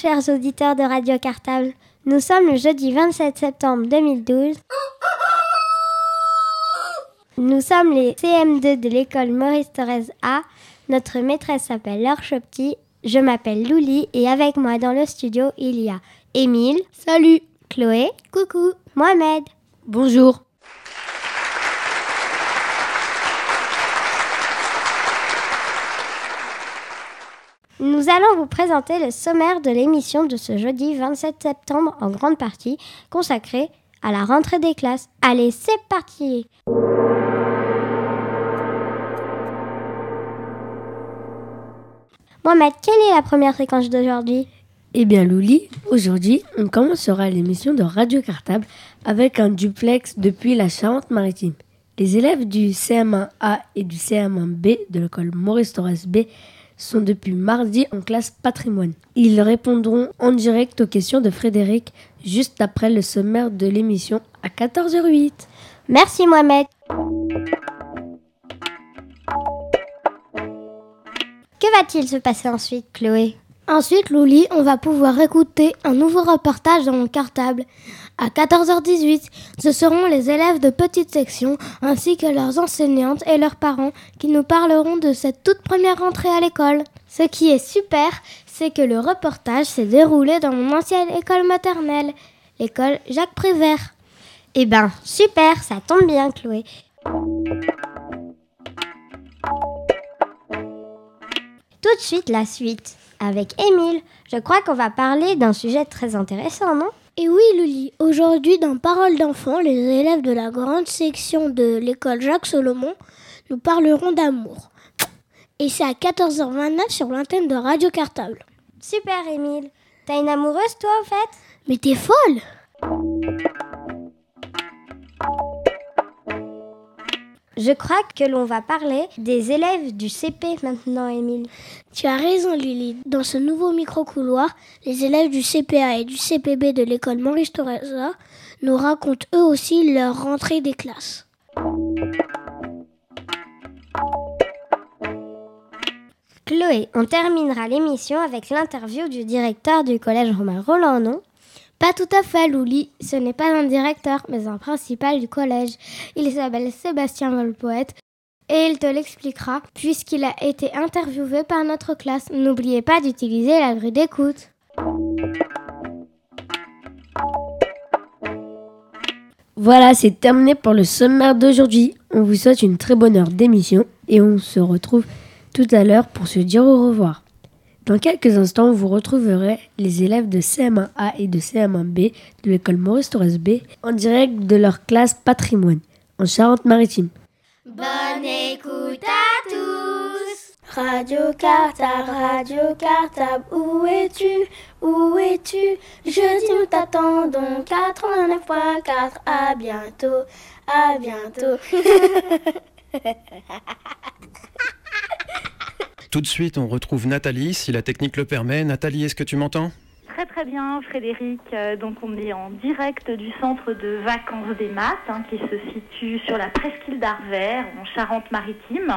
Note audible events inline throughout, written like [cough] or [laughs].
chers auditeurs de Radio Cartable. Nous sommes le jeudi 27 septembre 2012. Nous sommes les CM2 de l'école Maurice Thorez A. Notre maîtresse s'appelle Laure Chopti. Je m'appelle Louli et avec moi dans le studio il y a Émile. Salut. Chloé. Coucou. Mohamed. Bonjour. Nous allons vous présenter le sommaire de l'émission de ce jeudi 27 septembre en grande partie consacrée à la rentrée des classes. Allez, c'est parti Mohamed, quelle est la première séquence d'aujourd'hui? Eh bien, Louli, aujourd'hui, on commencera l'émission de Radio Cartable avec un duplex depuis la Charente-Maritime. Les élèves du CM1A et du CM1B de l'école Maurice Torres B sont depuis mardi en classe patrimoine. Ils répondront en direct aux questions de Frédéric juste après le sommaire de l'émission à 14h08. Merci Mohamed. Que va-t-il se passer ensuite, Chloé? Ensuite, Louli, on va pouvoir écouter un nouveau reportage dans mon cartable. À 14h18, ce seront les élèves de petite section ainsi que leurs enseignantes et leurs parents qui nous parleront de cette toute première rentrée à l'école. Ce qui est super, c'est que le reportage s'est déroulé dans mon ancienne école maternelle, l'école Jacques Prévert. Eh ben, super, ça tombe bien, Chloé. Tout de suite, la suite. Avec Émile, je crois qu'on va parler d'un sujet très intéressant, non? Et oui, Luli, aujourd'hui dans Parole d'enfant, les élèves de la grande section de l'école Jacques Solomon nous parleront d'amour. Et c'est à 14h29 sur l'antenne de Radio Cartable. Super, Émile. T'as une amoureuse, toi, au fait? Mais t'es folle Je crois que l'on va parler des élèves du CP maintenant, Émile. Tu as raison, Lily. Dans ce nouveau micro-couloir, les élèves du CPA et du CPB de l'école Maurice Thoreza nous racontent eux aussi leur rentrée des classes. Chloé, on terminera l'émission avec l'interview du directeur du collège Romain Roland, non Pas tout à fait, Louli. Ce n'est pas un directeur, mais un principal du collège. Il s'appelle Sébastien Volpoète et il te l'expliquera puisqu'il a été interviewé par notre classe. N'oubliez pas d'utiliser la grille d'écoute. Voilà, c'est terminé pour le sommaire d'aujourd'hui. On vous souhaite une très bonne heure d'émission et on se retrouve tout à l'heure pour se dire au revoir. Dans quelques instants, vous retrouverez les élèves de CM1A et de CM1B de l'école Maurice Torres B en direct de leur classe patrimoine en Charente-Maritime. Bonne écoute à tous. Radio Cartable, Radio Cartable, où es-tu? Où es-tu? Jeudi nous t'attendons. 89.4, à bientôt, à bientôt. [laughs] Tout de suite, on retrouve Nathalie, si la technique le permet. Nathalie, est-ce que tu m'entends? Très très bien, Frédéric. Euh, donc on est en direct du centre de vacances des maths, hein, qui se situe sur la presqu'île d'Arvers, en Charente-Maritime.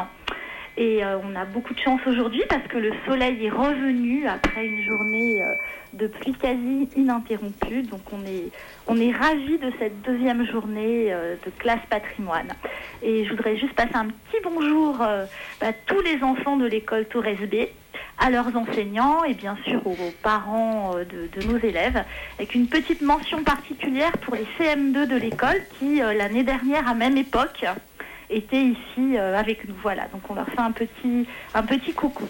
Et euh, on a beaucoup de chance aujourd'hui parce que le soleil est revenu après une journée euh, de pluie quasi ininterrompue. Donc on est, on est ravis de cette deuxième journée euh, de classe patrimoine. Et je voudrais juste passer un petit bonjour à tous les enfants de l'école Torres B, à leurs enseignants et bien sûr aux, parents de, nos élèves, avec une petite mention particulière pour les CM2 de l'école qui, l'année dernière, à même époque, étaient ici euh, avec nous. Voilà, donc on leur fait un petit, un petit coucou.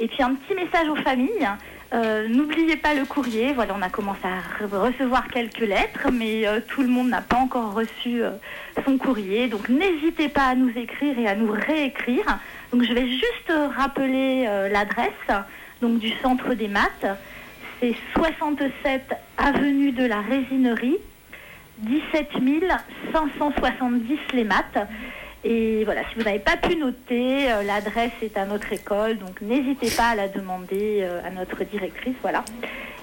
Et puis un petit message aux familles. Euh, N'oubliez pas le courrier. Voilà, on a commencé à re- recevoir quelques lettres, mais euh, tout le monde n'a pas encore reçu son courrier. Donc n'hésitez pas à nous écrire et à nous réécrire. Donc je vais juste rappeler l'adresse. du centre des maths. C'est 67 avenue de la Résinerie, 17 570 les maths. Et voilà, si vous n'avez pas pu noter, euh, l'adresse est à notre école, donc n'hésitez pas à la demander euh, à notre directrice. Voilà.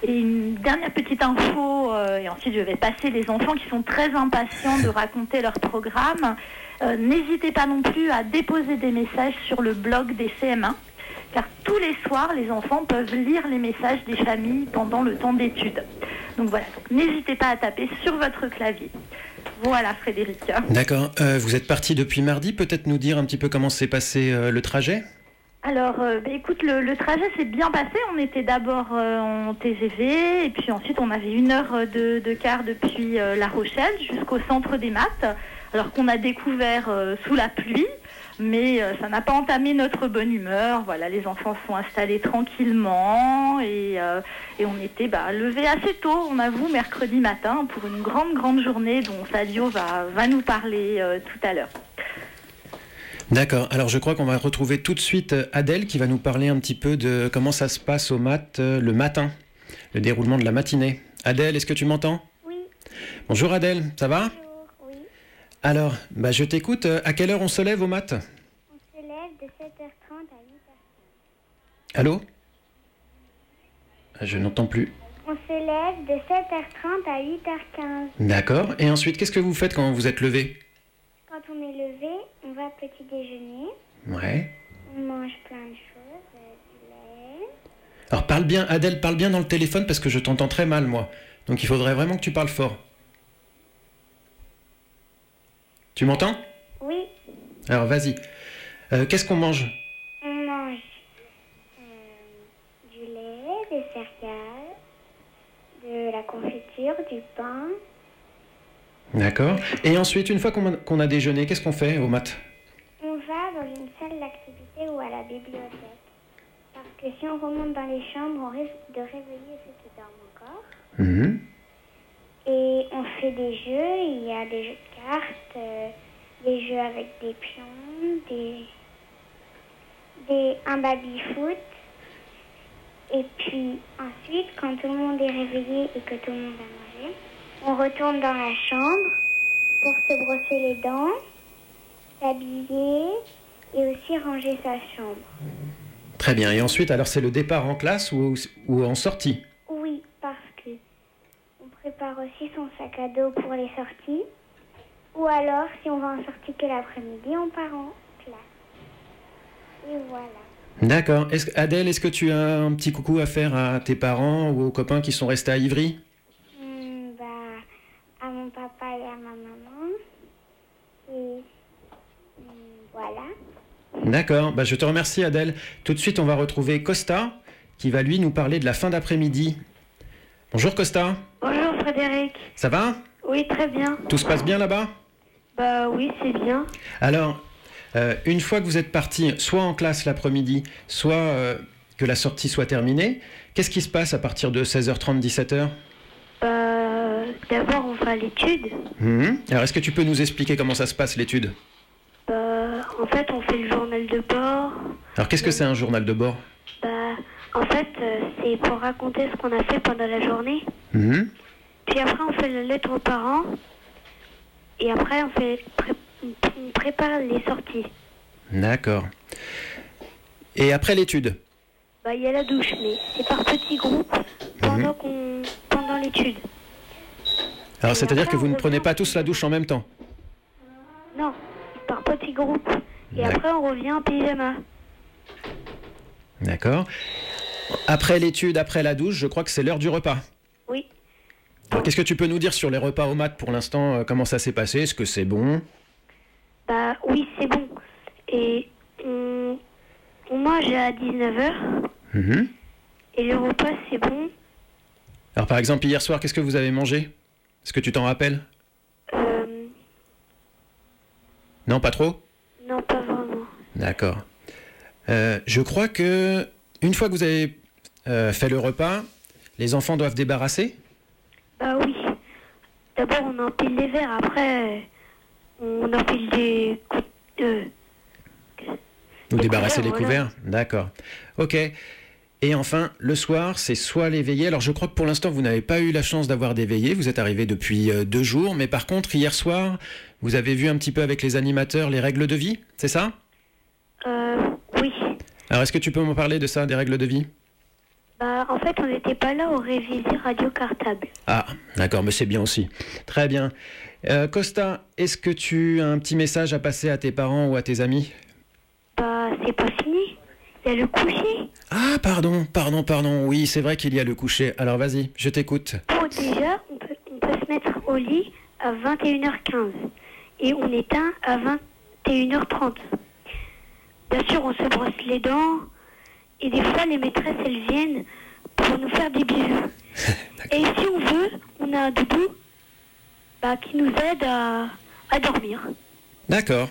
Et une dernière petite info, euh, et ensuite je vais passer les enfants qui sont très impatients de raconter leur programme. N'hésitez pas non plus à déposer des messages sur le blog des CM1, car tous les soirs, les enfants peuvent lire les messages des familles pendant le temps d'études. Donc voilà, n'hésitez pas à taper sur votre clavier. Voilà Frédéric. D'accord. Euh, vous êtes parti depuis mardi. Peut-être nous dire un petit peu comment s'est passé euh, le trajet? Alors, euh, bah, écoute, le, le trajet s'est bien passé. On était d'abord en TGV, et puis ensuite on avait une heure de, de quart depuis La Rochelle jusqu'au centre des maths, alors qu'on a découvert sous la pluie. Mais euh, ça n'a pas entamé notre bonne humeur. Voilà, les enfants sont installés tranquillement et, euh, et on était bah, levés assez tôt, on avoue, mercredi matin pour une grande, grande journée dont Sadio va, va nous parler euh, tout à l'heure. D'accord. Alors je crois qu'on va retrouver tout de suite Adèle qui va nous parler un petit peu de comment ça se passe au euh, le matin, le déroulement de la matinée. Adèle, est-ce que tu m'entends? Oui. Bonjour Adèle, ça va? Alors, bah, je t'écoute. Euh, À quelle heure on se lève au maths On se lève de 7h30 à 8h. Allô? Je n'entends plus. On se lève de 7h30 à 8h15. D'accord. Et ensuite, qu'est-ce que vous faites quand vous êtes levé? Quand on est levé, on va petit déjeuner. Ouais. On mange plein de choses, euh, du lait. Alors parle bien, Adèle, parle bien dans le téléphone parce que je t'entends très mal, moi. Donc il faudrait vraiment que tu parles fort. Tu m'entends? Oui, Alors vas-y. Euh, Qu'est-ce qu'on mange? On mange euh, du lait, des céréales, de la confiture, du pain. D'accord. Et ensuite, une fois qu'on a, déjeuné, qu'est-ce qu'on fait au maths On va dans une salle d'activité ou à la bibliothèque. Parce que si on remonte dans les chambres, on risque de réveiller ceux qui dorment encore. Mhm. Et on fait des jeux, il y a des jeux de cartes, euh, des jeux avec des pions, des, des, un baby-foot. Et puis ensuite, quand tout le monde est réveillé et que tout le monde a mangé, on retourne dans la chambre pour se brosser les dents, s'habiller et aussi ranger sa chambre. Très bien. Et ensuite, alors c'est le départ en classe ou, ou en sortie? Oui, parce que on prépare aussi son sac à dos pour les sorties. Ou alors, si on va en sortie que l'après-midi, on part en classe. Et voilà. D'accord. Adèle, est-ce que tu as un petit coucou à faire à tes parents ou aux copains qui sont restés à Ivry? Hmm, bah, à mon papa et à ma maman. Et hmm, voilà. D'accord. Bah, je te remercie, Adèle. Tout de suite, on va retrouver Costa qui va lui nous parler de la fin d'après-midi. Bonjour Costa. Bonjour Frédéric. Ça va? Oui, très bien. Tout se passe bien là-bas? Bah oui, c'est bien. Alors, euh, une fois que vous êtes parti, soit en classe l'après-midi, soit euh, que la sortie soit terminée, qu'est-ce qui se passe à partir de 16h30, 17h Bah, d'abord on va à l'étude. Mhm. Alors, est-ce que tu peux nous expliquer comment ça se passe l'étude? Bah, en fait, on fait le journal de bord. Alors, qu'est-ce que c'est un journal de bord? Bah, en fait, euh, c'est pour raconter ce qu'on a fait pendant la journée. Mhm. Puis après, on fait la lettre aux parents. Et après, on fait pré- on prépare les sorties. D'accord. Et après l'étude Bah, il y a la douche, mais c'est par petits groupes pendant qu'on pendant l'étude. Alors, c'est-à-dire que vous ne prenez pas tous la douche en même temps Non, par petits groupes. Et après, on revient en pyjama. D'accord. Après l'étude, après la douche, je crois que c'est l'heure du repas. Oui. Qu'est-ce que tu peux nous dire sur les repas au mat pour l'instant euh, Comment ça s'est passé? Est-ce que c'est bon? Bah oui, c'est bon. Et on, on mange à 19h. Mhm. Et le repas, c'est bon. Alors, par exemple, hier soir, qu'est-ce que vous avez mangé? Est-ce que tu t'en rappelles? Euh, Non, pas trop? Non, pas vraiment. D'accord. Euh, je crois que une fois que vous avez euh, fait le repas, les enfants doivent débarrasser? Bah oui. D'abord, on empile les verres. Après, on empile des coups de... Ou Les débarrasser les couverts, voilà. couverts D'accord. Ok. Et enfin, le soir, c'est soit les veillées. Alors je crois que pour l'instant, vous n'avez pas eu la chance d'avoir des veillées. Vous êtes arrivé depuis euh, deux jours. Mais par contre, hier soir, vous avez vu un petit peu avec les animateurs les règles de vie, c'est ça? Euh, oui. Alors est-ce que tu peux m'en parler de ça, des règles de vie? Bah, en fait, on n'était pas là au révisé radio cartable. Ah, d'accord, mais c'est bien aussi. Très bien. Euh, Costa, est-ce que tu as un petit message à passer à tes parents ou à tes amis? Bah, c'est pas fini. Il y a le coucher. Ah, pardon, pardon, pardon. Oui, c'est vrai qu'il y a le coucher. Alors vas-y, je t'écoute. Bon, déjà, on peut, on peut se mettre au lit à 21h15 et on éteint à 21h30. Bien sûr, on se brosse les dents et des fois, les maîtresses, elles viennent pour nous faire des bisous. [laughs] et si on veut, on a un doudou bah, qui nous aide à, à dormir. D'accord.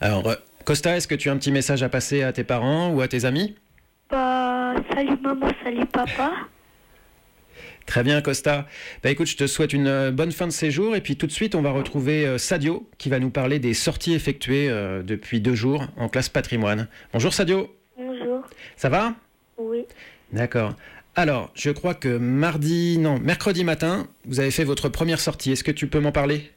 Alors, euh, Costa, est-ce que tu as un petit message à passer à tes parents ou à tes amis? Bah, salut maman, salut papa. [laughs] Très bien, Costa. Bah écoute, je te souhaite une euh, bonne fin de séjour et puis tout de suite, on va retrouver euh, Sadio qui va nous parler des sorties effectuées depuis deux jours en classe patrimoine. Bonjour Sadio. Ça va? Oui. D'accord. Alors, je crois que mardi, non, mercredi matin, vous avez fait votre première sortie. Est-ce que tu peux m'en parler?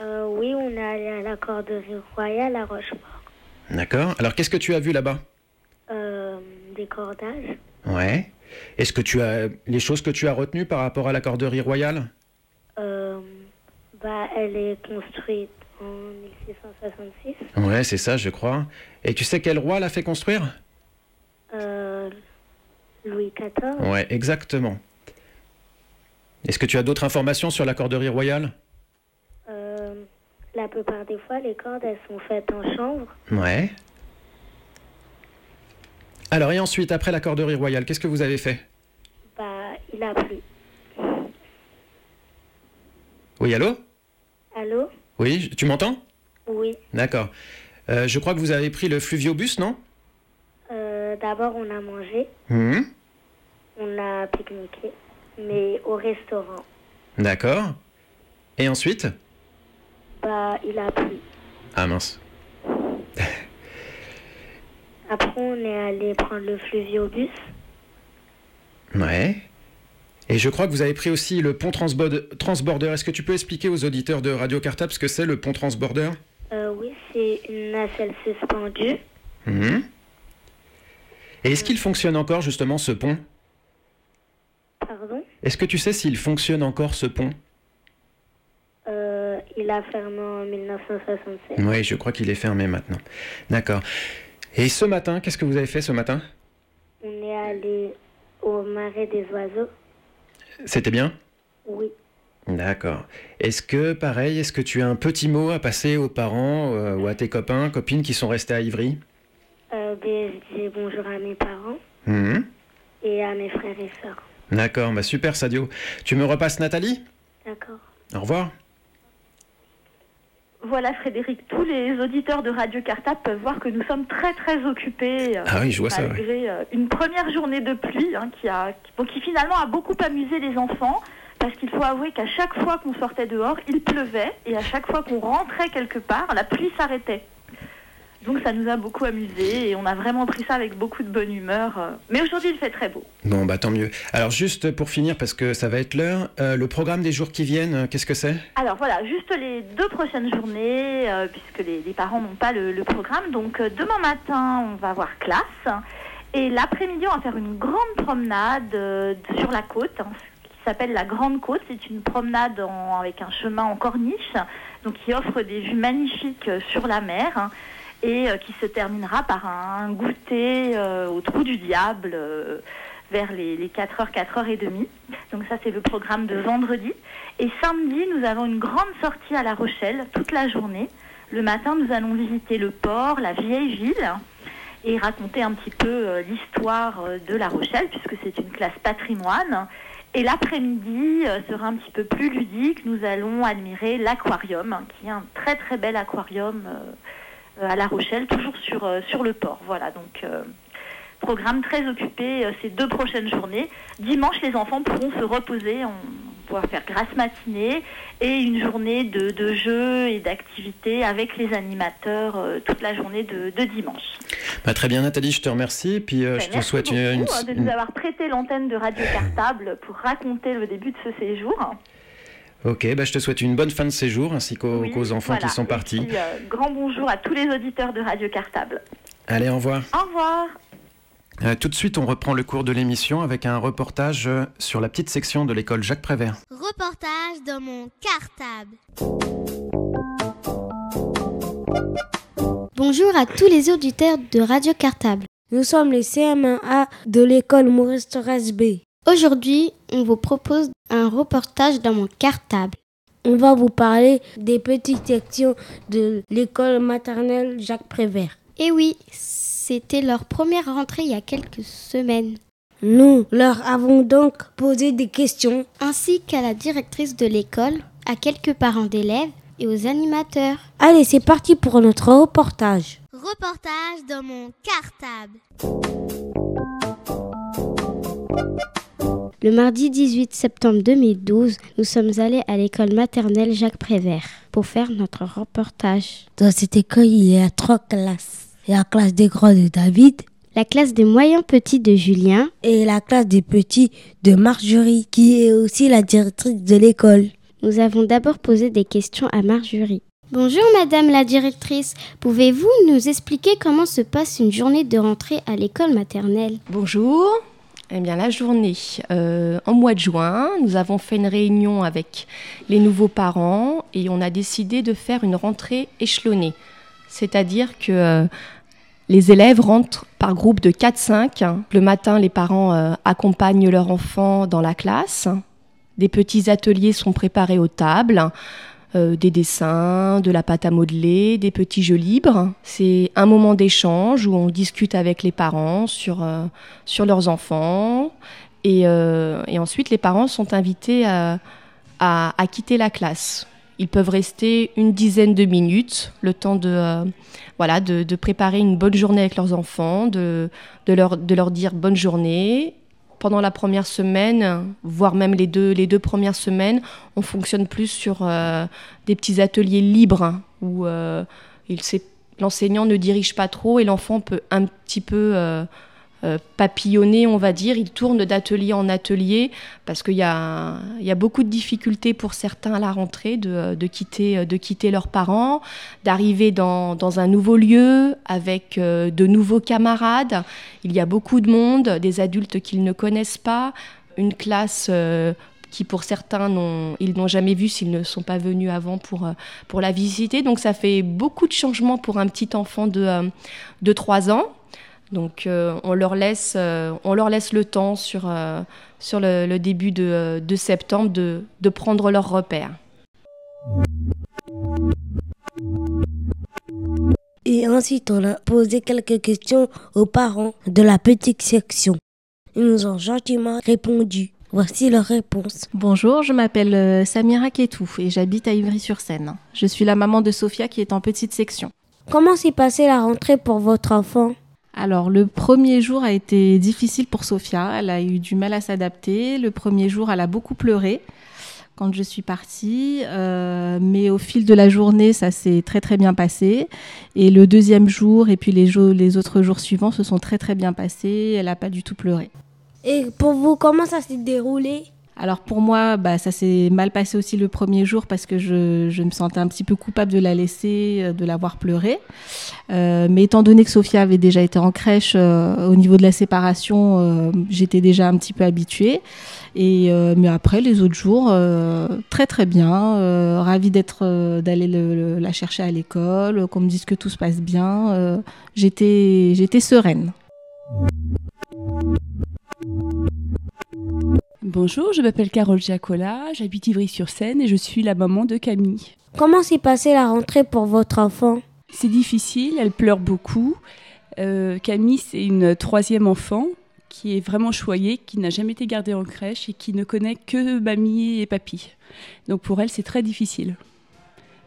Euh, oui, on est allé à la corderie royale à Rochefort. D'accord. Alors, qu'est-ce que tu as vu là-bas? Euh, des cordages. Ouais. Est-ce que tu as les choses que tu as retenues par rapport à la corderie royale? Euh, bah, elle est construite en 1666. Ouais, c'est ça, je crois. Et tu sais quel roi l'a fait construire? Euh, Louis XIV. Ouais, exactement. Est-ce que tu as d'autres informations sur la corderie royale? Euh, la plupart des fois, les cordes, elles sont faites en chanvre. Ouais. Alors, et ensuite, après la corderie royale, qu'est-ce que vous avez fait? Bah, il a plu. Oui, allô? Allô? Oui, tu m'entends? Oui. D'accord. Euh, je crois que vous avez pris le fluviobus, non? D'abord, on a mangé, Mhm. on a pique-niqué, mais au restaurant. D'accord. Et ensuite? Bah, il a plu. Ah mince. [laughs] Après, on est allé prendre le fluviobus. Ouais. Et je crois que vous avez pris aussi le pont transbord- transborder. Est-ce que tu peux expliquer aux auditeurs de Radio Cartable ce que c'est le pont transborder? Euh, oui, c'est une nacelle suspendue. Mhm. Et est-ce qu'il fonctionne encore justement ce pont? Pardon? Est-ce que tu sais s'il fonctionne encore ce pont? Euh, il a fermé en 1967. Oui, je crois qu'il est fermé maintenant. D'accord. Et ce matin, qu'est-ce que vous avez fait ce matin? On est allé au marais des oiseaux. C'était bien? Oui. D'accord. Est-ce que, pareil, est-ce que tu as un petit mot à passer aux parents euh, ou à tes copains, copines qui sont restés à Ivry? Je dis bonjour à mes parents Mhm. et à mes frères et sœurs. D'accord, bah super Sadio. Tu me repasses Nathalie? D'accord. Au revoir. Voilà Frédéric, tous les auditeurs de Radio Cartable peuvent voir que nous sommes très très occupés. euh, Ah oui, je vois ça, Malgré euh, une première journée de pluie hein, qui, a, qui, bon, qui finalement a beaucoup amusé les enfants. Parce qu'il faut avouer qu'à chaque fois qu'on sortait dehors, il pleuvait. Et à chaque fois qu'on rentrait quelque part, la pluie s'arrêtait. Donc ça nous a beaucoup amusés et on a vraiment pris ça avec beaucoup de bonne humeur. Mais aujourd'hui il fait très beau. Bon, bah tant mieux. Alors juste pour finir, parce que ça va être l'heure, euh, le programme des jours qui viennent, euh, qu'est-ce que c'est? Alors voilà, juste les deux prochaines journées, euh, puisque les, les parents n'ont pas le, le programme. Donc euh, demain matin, on va avoir classe. Et l'après-midi, on va faire une grande promenade sur la côte, hein, qui s'appelle la Grande Côte. C'est une promenade en- avec un chemin en corniche, donc qui offre des vues magnifiques sur la mer. hein, et euh, qui se terminera par un goûter euh, au trou du diable euh, vers les, les 4h, 4h30. Donc ça, c'est le programme de vendredi. Et samedi, nous avons une grande sortie à La Rochelle toute la journée. Le matin, nous allons visiter le port, la vieille ville, et raconter un petit peu l'histoire de La Rochelle, puisque c'est une classe patrimoine. Et l'après-midi sera un petit peu plus ludique. Nous allons admirer l'aquarium, qui est un très très bel aquarium à La Rochelle, toujours sur, euh, sur le port. Voilà, donc euh, programme très occupé euh, ces deux prochaines journées. Dimanche, les enfants pourront se reposer en pouvoir faire grasse matinée et une journée de, de jeux et d'activités avec les animateurs toute la journée de, dimanche. Bah, très bien Nathalie, je te remercie. Puis ben, je te souhaite une, une, hein, de nous avoir prêté l'antenne de Radio Cartable pour raconter le début de ce séjour. Ok, bah je te souhaite une bonne fin de séjour ainsi qu'aux enfants qui sont partis. Euh, grand bonjour à tous les auditeurs de Radio Cartable. Allez, au revoir. Au revoir. Euh, tout de suite, on reprend le cours de l'émission avec un reportage euh, sur la petite section de l'école Jacques Prévert. Reportage dans mon cartable. Bonjour à tous les auditeurs de Radio Cartable. Nous sommes les CM1A de l'école Maurice Thorez B. Aujourd'hui, on vous propose un reportage dans mon cartable. On va vous parler des petites sections de l'école maternelle Jacques Prévert. Eh oui, c'était leur première rentrée il y a quelques semaines. Nous leur avons donc posé des questions, ainsi qu'à la directrice de l'école, à quelques parents d'élèves et aux animateurs. Allez, c'est parti pour notre reportage. Reportage dans mon cartable. Le mardi 18 septembre 2012, nous sommes allés à l'école maternelle Jacques Prévert pour faire notre reportage. Dans cette école, il y a trois classes. Il y a la classe des grands de David, la classe des moyens petits de Julien et la classe des petits de Marjorie, qui est aussi la directrice de l'école. Nous avons d'abord posé des questions à Marjorie. Bonjour Madame la directrice, pouvez-vous nous expliquer comment se passe une journée de rentrée à l'école maternelle? Bonjour, eh la journée, euh, en mois de juin, nous avons fait une réunion avec les nouveaux parents et on a décidé de faire une rentrée échelonnée. C'est-à-dire que euh, les élèves rentrent par groupe de 4-5. Le matin, les parents euh, accompagnent leur enfant dans la classe. Des petits ateliers sont préparés aux tables. Euh, des dessins, de la pâte à modeler, des petits jeux libres. C'est un moment d'échange où on discute avec les parents sur, euh, sur leurs enfants. Et, euh, et, ensuite, les parents sont invités à, à, quitter la classe. Ils peuvent rester une dizaine de minutes, le temps de, voilà, de, de, préparer une bonne journée avec leurs enfants, de, de, leur, de leur dire bonne journée pendant la première semaine, voire même les deux, les deux premières semaines, on fonctionne plus sur euh, des petits ateliers libres où euh, l'enseignant ne dirige pas trop et l'enfant peut un petit peu euh, euh, papillonner, on va dire. Ils tournent d'atelier en atelier parce qu'il y a, y a beaucoup de difficultés pour certains à la rentrée de, de quitter, de quitter leurs parents, d'arriver dans, dans, un nouveau lieu avec euh, de nouveaux camarades. Il y a beaucoup de monde, des adultes qu'ils ne connaissent pas, une classe euh, qui pour certains ils n'ont jamais vu s'ils ne sont pas venus avant pour, pour la visiter. Donc ça fait beaucoup de changements pour un petit enfant de, de 3 ans. Donc euh, on, leur laisse, euh, on leur laisse le temps sur, euh, sur le, début de, septembre de, de, prendre leurs repères. Et ensuite, on a posé quelques questions aux parents de la petite section. Ils nous ont gentiment répondu. Voici leurs réponses. Bonjour, je m'appelle Samira Ketou et j'habite à Ivry-sur-Seine. Je suis la maman de Sophia qui est en petite section. Comment s'est passée la rentrée pour votre enfant? Alors le premier jour a été difficile pour Sophia, elle a eu du mal à s'adapter. Le premier jour, elle a beaucoup pleuré quand je suis partie, euh, mais au fil de la journée, ça s'est très très bien passé. Et le deuxième jour et puis les, les autres jours suivants se sont très très bien passés. Elle n'a pas du tout pleuré. Et pour vous, comment ça s'est déroulé? Alors pour moi, bah, ça s'est mal passé aussi le premier jour parce que je, me sentais un petit peu coupable de la laisser, euh, de l'avoir pleuré. Euh, mais étant donné que Sophia avait déjà été en crèche, euh, au niveau de la séparation, j'étais déjà un petit peu habituée. Et mais après les autres jours, très très bien, ravie d'être d'aller la chercher à l'école, qu'on me dise que tout se passe bien. j'étais j'étais sereine. Bonjour, je m'appelle Carole Giacola, j'habite Ivry-sur-Seine et je suis la maman de Camille. Comment s'est passée la rentrée pour votre enfant? C'est difficile, elle pleure beaucoup. Euh, Camille, c'est une troisième enfant qui est vraiment choyée, qui n'a jamais été gardée en crèche et qui ne connaît que mamie et papy. Donc pour elle, c'est très difficile.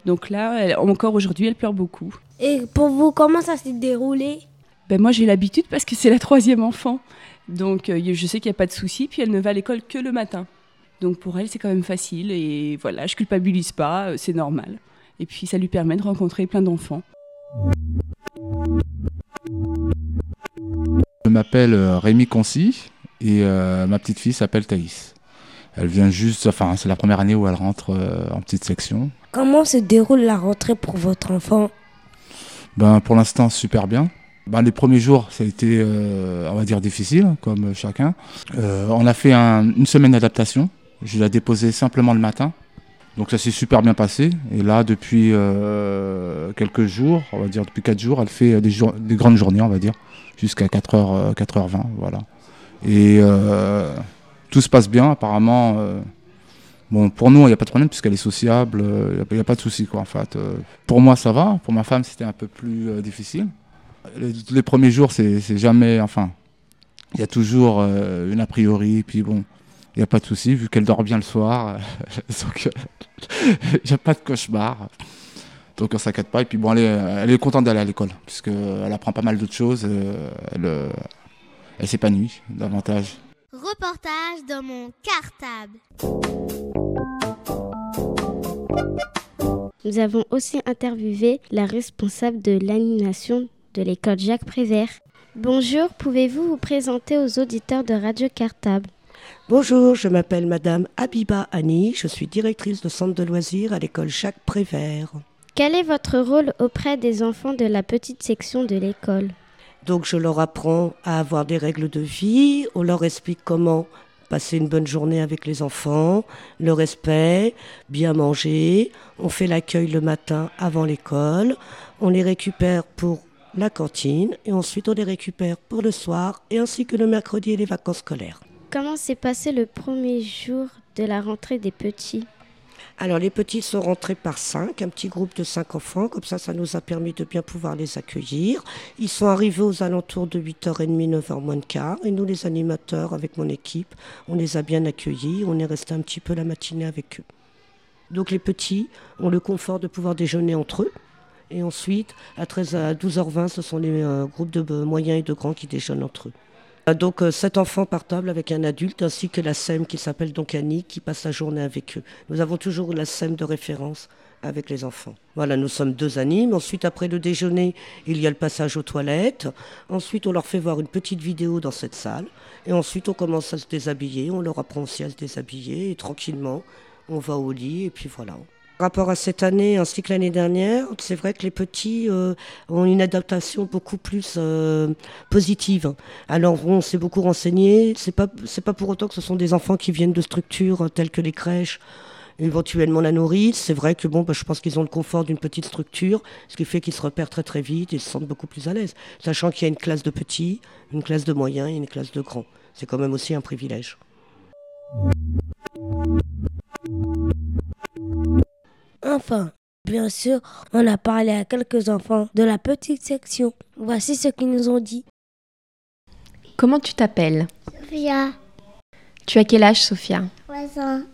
Donc là, encore aujourd'hui, elle pleure beaucoup. Et pour vous, comment ça s'est déroulé? Ben Moi, j'ai l'habitude parce que c'est la troisième enfant. Donc euh, je sais qu'il n'y a pas de souci, puis elle ne va à l'école que le matin. Donc pour elle, c'est quand même facile et voilà, je culpabilise pas, euh, c'est normal. Et puis ça lui permet de rencontrer plein d'enfants. Je m'appelle euh, Rémi Concy et euh, ma petite fille s'appelle Thaïs. Elle vient juste, enfin c'est la première année où elle rentre euh, en petite section. Comment se déroule la rentrée pour votre enfant? Ben pour l'instant super bien. Ben, les premiers jours ça a été, euh, on va dire difficile comme chacun. Euh, on a fait un- une semaine d'adaptation. Je l'ai déposé simplement le matin. Donc ça s'est super bien passé. Et là depuis euh, quelques jours, on va dire depuis 4 jours, elle fait des, des grandes journées on va dire jusqu'à 4h, 4h20 voilà. Et euh, tout se passe bien apparemment. euh, bon, pour nous, il n'y a pas de problème puisqu'elle est sociable, il n'y a, pas de souci quoi en fait. Euh, pour moi, ça va. Pour ma femme, c'était un peu plus euh, difficile. Les, les premiers jours, c'est jamais, enfin, il y a toujours euh, une a priori. Puis bon, il n'y a pas de souci vu qu'elle dort bien le soir. [laughs] donc, [laughs] il n'y a pas de cauchemar. Donc on s'inquiète pas. Et puis bon, elle est, elle est contente d'aller à l'école puisqu'elle apprend pas mal d'autres choses. euh, elle euh, elle s'épanouit davantage. Reportage dans mon cartable. Nous avons aussi interviewé la responsable de l'animation de l'école Jacques Prévert. Bonjour, pouvez-vous vous présenter aux auditeurs de Radio Cartable? Bonjour, je m'appelle Madame Abiba Annie, je suis directrice de centre de loisirs à l'école Jacques Prévert. Quel est votre rôle auprès des enfants de la petite section de l'école? Donc je leur apprends à avoir des règles de vie, on leur explique comment passer une bonne journée avec les enfants, le respect, bien manger, on fait l'accueil le matin avant l'école, on les récupère pour la cantine et ensuite on les récupère pour le soir et ainsi que le mercredi et les vacances scolaires. Comment s'est passé le premier jour de la rentrée des petits? Alors les petits sont rentrés par cinq, un petit groupe de cinq enfants, comme ça ça nous a permis de bien pouvoir les accueillir. Ils sont arrivés aux alentours de 8h30, 9h moins de quart, et nous les animateurs avec mon équipe, on les a bien accueillis, on est resté un petit peu la matinée avec eux. Donc les petits ont le confort de pouvoir déjeuner entre eux. Et ensuite, à 13 à 12h20, ce sont les euh, groupes de euh, moyens et de grands qui déjeunent entre eux. Euh, Donc sept enfants par table avec un adulte ainsi que la SEM qui s'appelle donc Annie qui passe la journée avec eux. Nous avons toujours la SEM de référence avec les enfants. Voilà, nous sommes deux animes. Ensuite, après le déjeuner, il y a le passage aux toilettes. Ensuite, on leur fait voir une petite vidéo dans cette salle. Et ensuite, on commence à se déshabiller. On leur apprend aussi à se déshabiller. Et tranquillement, on va au lit. Et puis voilà. Rapport à cette année ainsi que l'année dernière, c'est vrai que les petits euh, ont une adaptation beaucoup plus euh, positive. Alors on s'est beaucoup renseigné. C'est pas pas pour autant que ce sont des enfants qui viennent de structures euh, telles que les crèches, éventuellement la nourrice. C'est vrai que bon, bah, je pense qu'ils ont le confort d'une petite structure, ce qui fait qu'ils se repèrent très très vite et se sentent beaucoup plus à l'aise, sachant qu'il y a une classe de petits, une classe de moyens et une classe de grands. C'est quand même aussi un privilège. Enfin, bien sûr, on a parlé à quelques enfants de la petite section. Voici ce qu'ils nous ont dit. Comment tu t'appelles? Sophia, Tu as quel âge, Sophia? Voisin.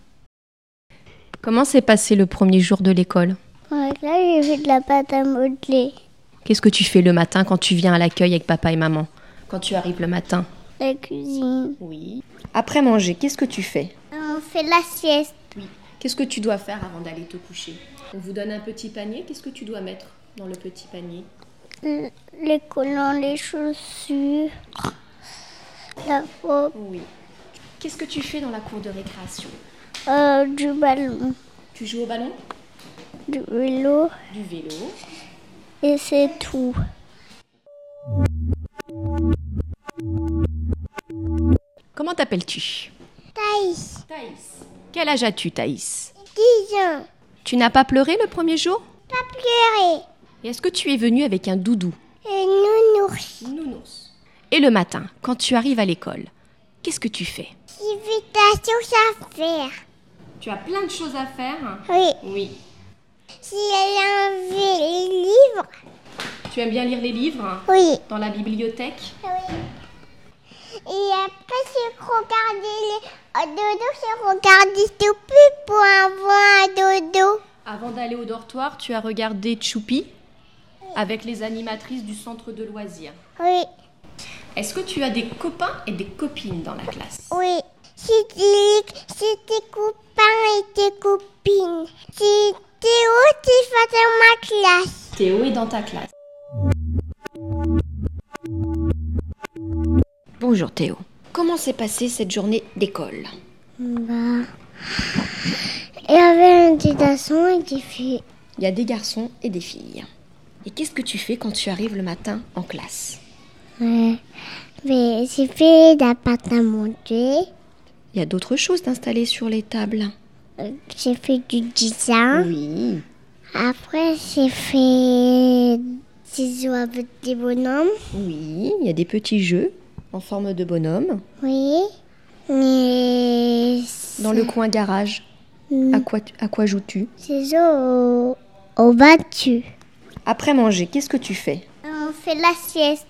Comment s'est passé le premier jour de l'école? Là, j'ai fait de la pâte à modeler. Qu'est-ce que tu fais le matin quand tu viens à l'accueil avec papa et maman? Quand tu arrives le matin? La cuisine. Oui. Après manger, qu'est-ce que tu fais? On fait la sieste. Qu'est-ce que tu dois faire avant d'aller te coucher? On vous donne un petit panier, qu'est-ce que tu dois mettre dans le petit panier? Les collants, les chaussures. La robe. Oui. Qu'est-ce que tu fais dans la cour de récréation? Euh, du ballon. Tu joues au ballon? Du vélo. Du vélo Et c'est tout. Comment t'appelles-tu? Thaïs. Thaïs. Quel âge as-tu, Thaïs 10 ans. Tu n'as pas pleuré le premier jour Pas pleurer. Et est-ce que tu es venu avec un doudou Et nounours. Nounours. Et le matin, quand tu arrives à l'école, qu'est-ce que tu fais J'ai vu ta chose à faire. Tu as plein de choses à faire Oui. Oui. Si elle a enlevé les livres. Tu aimes bien lire les livres Oui. Dans la bibliothèque Oui. Et après, j'ai regardé les... à dodo, j'ai regardé plus pour avoir un dodo. Avant d'aller au dortoir, tu as regardé Choupi avec les animatrices du centre de loisirs. Oui. Est-ce que tu as des copains et des copines dans la classe? Oui. C'est tes copains et tes copines. Théo qui fait dans ma classe. Théo est dans ta classe. Bonjour Théo. Comment s'est passée cette journée d'école Bah. Il y avait un petit garçon et des filles. Il y a des garçons et des filles. Et qu'est-ce que tu fais quand tu arrives le matin en classe. Mais j'ai fait la pâte à monter. Il y a d'autres choses d'installer sur les tables. Euh, J'ai fait du dessin. Oui. Après, j'ai fait des jeux avec des bonhommes. Oui, il y a des petits jeux en forme de bonhomme. Oui. Mais Dans le coin garage, Mm. à quoi, tu- à quoi joues-tu? Ces jeux au, au battu. Après manger, qu'est-ce que tu fais? On fait la sieste.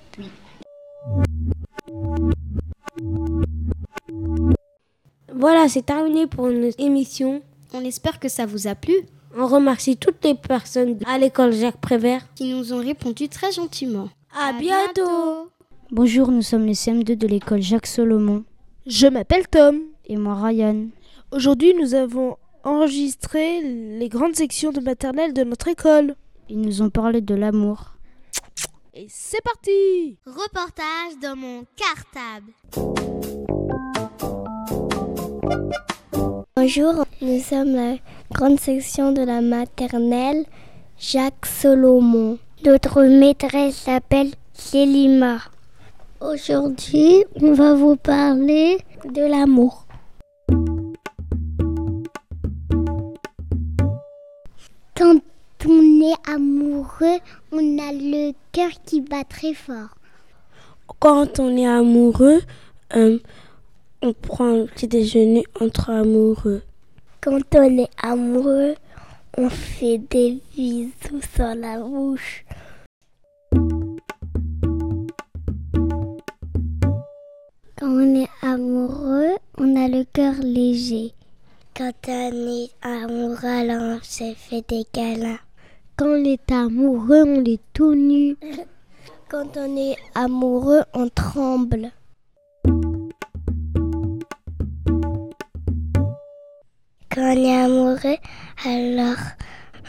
Voilà, c'est terminé pour notre émission. On espère que ça vous a plu, On remercie toutes les personnes à l'école Jacques Prévert. qui nous ont répondu très gentiment. À bientôt. Bonjour, nous sommes les CM2 de l'école Jacques Solomon. Je m'appelle Tom. Et moi, Ryan. Aujourd'hui, nous avons enregistré les grandes sections de maternelle de notre école. Ils nous ont parlé de l'amour. Et c'est parti Reportage dans mon cartable. Bonjour, nous sommes la grande section de la maternelle Jacques Solomon. Notre maîtresse s'appelle Célima. Aujourd'hui, on va vous parler de l'amour. Quand on est amoureux, on a le cœur qui bat très fort. Quand on est amoureux, euh, on prend un petit déjeuner entre amoureux. Quand on est amoureux, on fait des bisous sur la bouche. Quand on est amoureux, on a le cœur léger. Quand on est amoureux, alors on se fait des câlins. Quand on est amoureux, on est tout nu. [laughs] Quand on est amoureux, on tremble. Quand on est amoureux, alors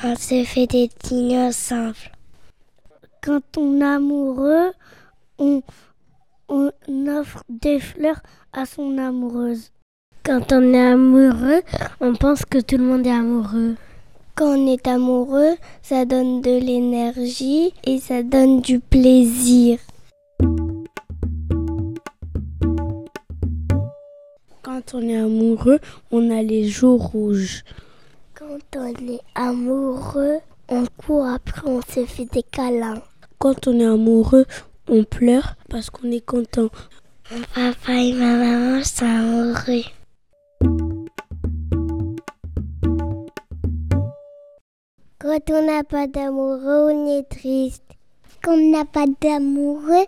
on se fait des dîners ensemble. Quand on est amoureux, on, on offre des fleurs à son amoureuse. Quand on est amoureux, on pense que tout le monde est amoureux. Quand on est amoureux, ça donne de l'énergie et ça donne du plaisir. Quand on est amoureux, on a les joues rouges. Quand on est amoureux, on court après, on se fait des câlins. Quand on est amoureux, on pleure parce qu'on est content. Mon papa et ma maman sont amoureux. Quand on n'a pas d'amoureux, on est triste. Quand on n'a pas d'amoureux,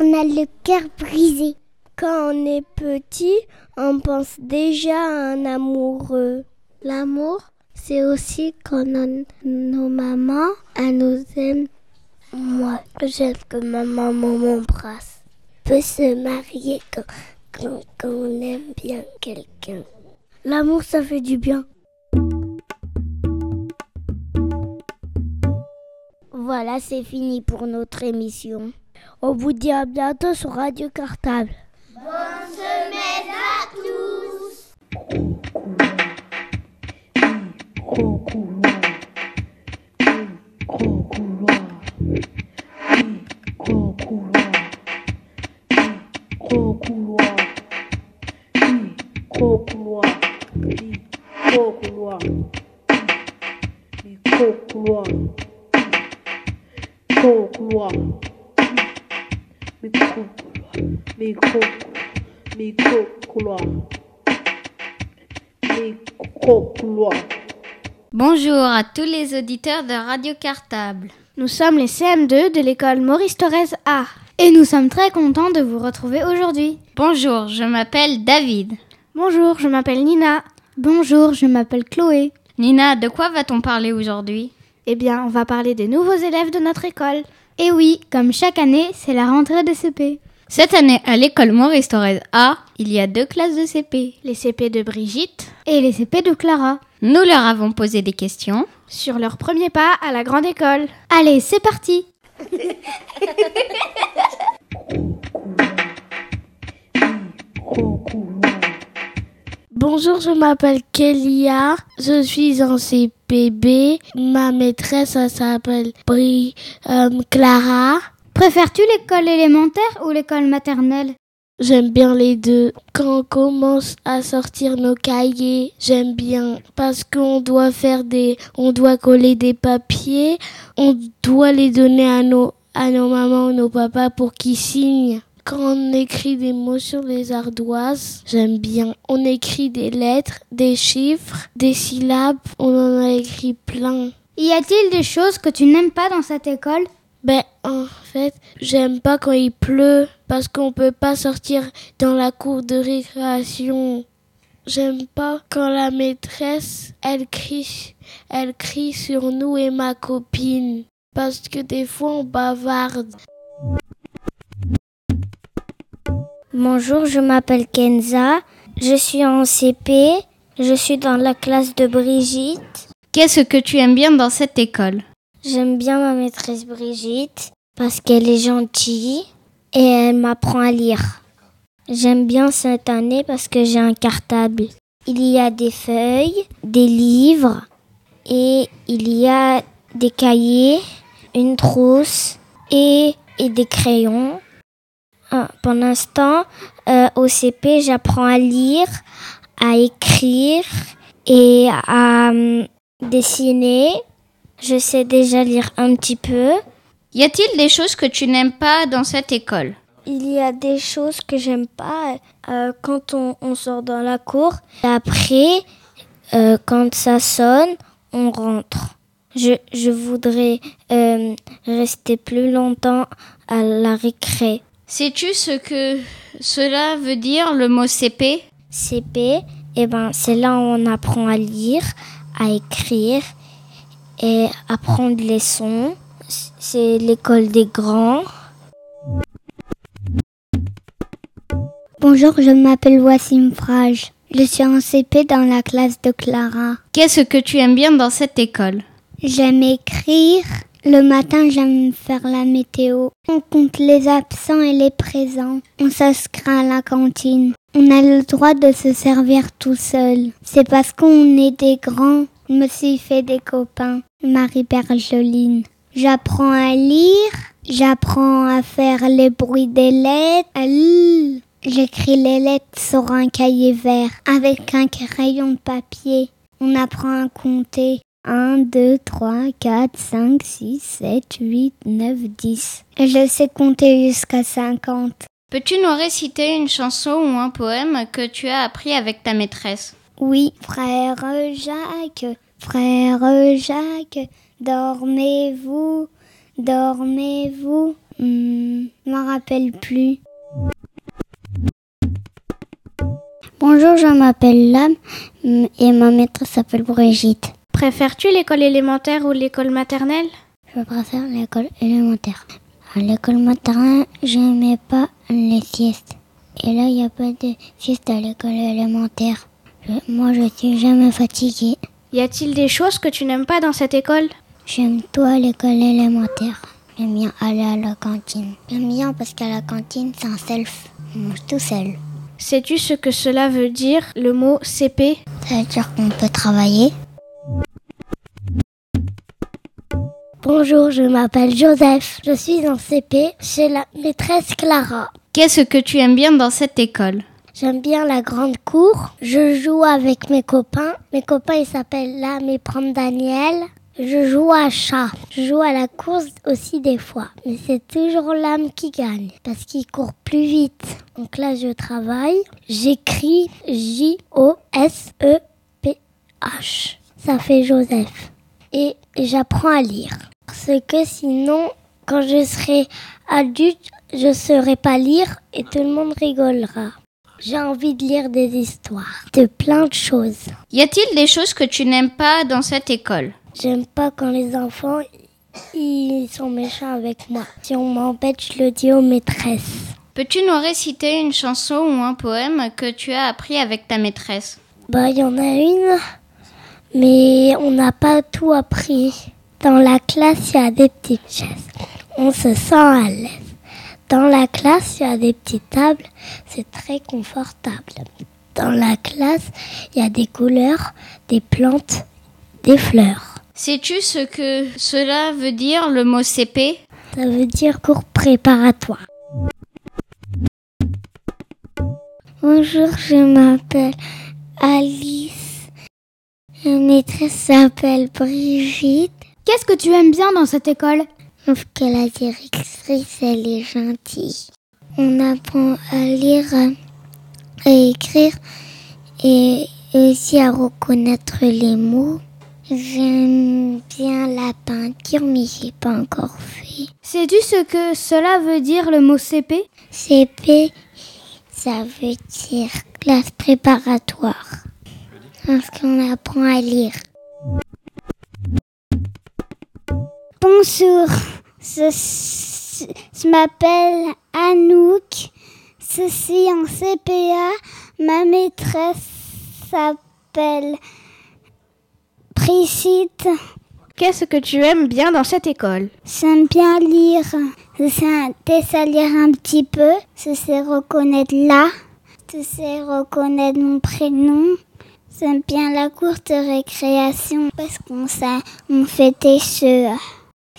on a le cœur brisé. Quand on est petit, on pense déjà à un amoureux. L'amour, c'est aussi quand on- nos mamans, elles nous aiment. Moi, j'aime que ma maman m'embrasse. Peut se marier quand, quand, quand on aime bien quelqu'un. L'amour, ça fait du bien. Voilà, c'est fini pour notre émission. On vous dit à bientôt sur Radio Cartable. Bonne semaine à tous Bonjour à tous les auditeurs de Radio Cartable. Nous sommes les CM2 de l'école Maurice Thorez A. Et nous sommes très contents de vous retrouver aujourd'hui. Bonjour, je m'appelle David. Bonjour, je m'appelle Nina. Bonjour, je m'appelle Chloé. Nina, de quoi va-t-on parler aujourd'hui? Eh bien, on va parler des nouveaux élèves de notre école. Et oui, comme chaque année, c'est la rentrée des CP. Cette année, à l'école Maurice Thorez A, Il y a deux classes de CP. Les CP de Brigitte et les CP de Clara. Nous leur avons posé des questions. Sur leur premier pas à la grande école. Allez, c'est parti [laughs] Bonjour, je m'appelle Kélia, je suis en CPB. Ma maîtresse elle s'appelle Bri euh, Clara. Préfères-tu l'école élémentaire ou l'école maternelle? J'aime bien les deux. Quand on commence à sortir nos cahiers, j'aime bien parce qu'on doit faire des, on doit coller des papiers, on doit les donner à nos, à nos mamans ou nos papas pour qu'ils signent. Quand on écrit des mots sur les ardoises, j'aime bien. On écrit des lettres, des chiffres, des syllabes, on en a écrit plein. Y a-t-il des choses que tu n'aimes pas dans cette école? Ben, en fait, j'aime pas quand il pleut parce qu'on peut pas sortir dans la cour de récréation. J'aime pas quand la maîtresse, elle crie, elle crie sur nous et ma copine parce que des fois on bavarde. Bonjour, je m'appelle Kenza. Je suis en CP. Je suis dans la classe de Brigitte. Qu'est-ce que tu aimes bien dans cette école? J'aime bien ma maîtresse Brigitte parce qu'elle est gentille et elle m'apprend à lire. J'aime bien cette année parce que j'ai un cartable. Il y a des feuilles, des livres et il y a des cahiers, une trousse et, et des crayons. Ah, Pour l'instant, euh, au CP, j'apprends à lire, à écrire et à hum, dessiner. Je sais déjà lire un petit peu. Y a-t-il des choses que tu n'aimes pas dans cette école? Il y a des choses que j'aime pas euh, quand on, on sort dans la cour. Après, euh, quand ça sonne, on rentre. Je, je voudrais euh, rester plus longtemps à la récré. Sais-tu ce que cela veut dire, le mot CP CP, eh ben, c'est là où on apprend à lire, à écrire et apprendre les sons. C'est l'école des grands. Bonjour, je m'appelle Wassim Frage. Je suis en CP dans la classe de Clara. Qu'est-ce que tu aimes bien dans cette école? J'aime écrire. Le matin, j'aime faire la météo. On compte les absents et les présents. On s'inscrit à la cantine. On a le droit de se servir tout seul. C'est parce qu'on est des grands. Je me suis fait des copains. Marie Bergeline. J'apprends à lire. J'apprends à faire les bruits des lettres. à lire. J'écris les lettres sur un cahier vert avec un crayon de papier. On apprend à compter. 1, 2, 3, 4, 5, 6, 7, 8, 9, 10. Et je sais compter jusqu'à 50. Peux-tu nous réciter une chanson ou un poème que tu as appris avec ta maîtresse? Oui, frère Jacques, frère Jacques, dormez-vous, dormez-vous? Je m'en rappelle plus. Bonjour, je m'appelle Lame hmm, et ma maîtresse s'appelle Brigitte. Préfères-tu l'école élémentaire ou l'école maternelle? Je préfère l'école élémentaire. À l'école maternelle, je n'aimais pas les siestes. Et là, il n'y a pas de sieste à l'école élémentaire. Je- moi, je suis jamais fatiguée. Y a-t-il des choses que tu n'aimes pas dans cette école? J'aime tout à l'école élémentaire. J'aime bien aller à la cantine. J'aime bien parce qu'à la cantine, c'est un self. On mange tout seul. Sais-tu ce que cela veut dire, le mot CP Ça veut dire qu'on peut travailler. Bonjour, je m'appelle Joseph. Je suis en CP chez la maîtresse Clara. Qu'est-ce que tu aimes bien dans cette école? J'aime bien la grande cour. Je joue avec mes copains. Mes copains, ils s'appellent Lame et Prendre Daniel. Je joue à chat. Je joue à la course aussi des fois. Mais c'est toujours l'âme qui gagne parce qu'il court plus vite. Donc là, je travaille. J'écris J-O-S-E-P-H. Ça fait Joseph. Et j'apprends à lire. Parce que sinon, quand je serai adulte, je ne saurai pas lire et tout le monde rigolera. J'ai envie de lire des histoires, de plein de choses. Y a-t-il des choses que tu n'aimes pas dans cette école? J'aime pas quand les enfants ils sont méchants avec moi. Si on m'embête, je le dis aux maîtresses. Peux-tu nous réciter une chanson ou un poème que tu as appris avec ta maîtresse? Bah, il y en a une, mais on n'a pas tout appris. Dans la classe, il y a des petites chaises. On se sent à l'aise. Dans la classe, il y a des petites tables. C'est très confortable. Dans la classe, il y a des couleurs, des plantes, des fleurs. Sais-tu ce que cela veut dire le mot CP Ça veut dire cours préparatoire. Bonjour, je m'appelle Alice. Ma maîtresse s'appelle Brigitte. Qu'est-ce que tu aimes bien dans cette école? Sauf que la directrice, elle est gentille. On apprend à lire, à écrire et aussi à reconnaître les mots. J'aime bien la peinture, mais j'ai pas encore fait. Sais-tu ce que cela veut dire le mot CP CP, ça veut dire classe préparatoire. Parce qu'on apprend à lire. Bonjour, je, je m'appelle Anouk. Je suis en CPA. Ma maîtresse s'appelle Brigitte. Qu'est-ce que tu aimes bien dans cette école? J'aime bien lire. Je sais à lire un petit peu. Je sais reconnaître là. Je sais reconnaître mon prénom. J'aime bien la cour de récréation parce qu'on on fait des jeux.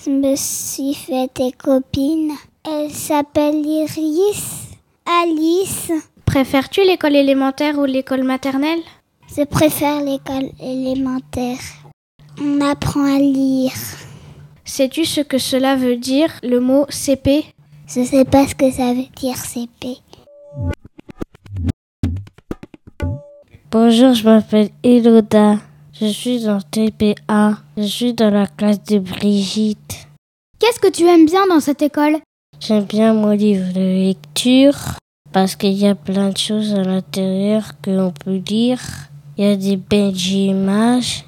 Je me suis fait des copines. Elle s'appelle Iris. Alice. Préfères-tu l'école élémentaire ou l'école maternelle? Je préfère l'école élémentaire. On apprend à lire. Sais-tu ce que cela veut dire, le mot CP Je sais pas ce que ça veut dire CP. Bonjour, je m'appelle Eloda. Je suis en TPA. Je suis dans la classe de Brigitte. Qu'est-ce que tu aimes bien dans cette école? J'aime bien mon livre de lecture parce qu'il y a plein de choses à l'intérieur que l'on peut lire. Il y a des belles images.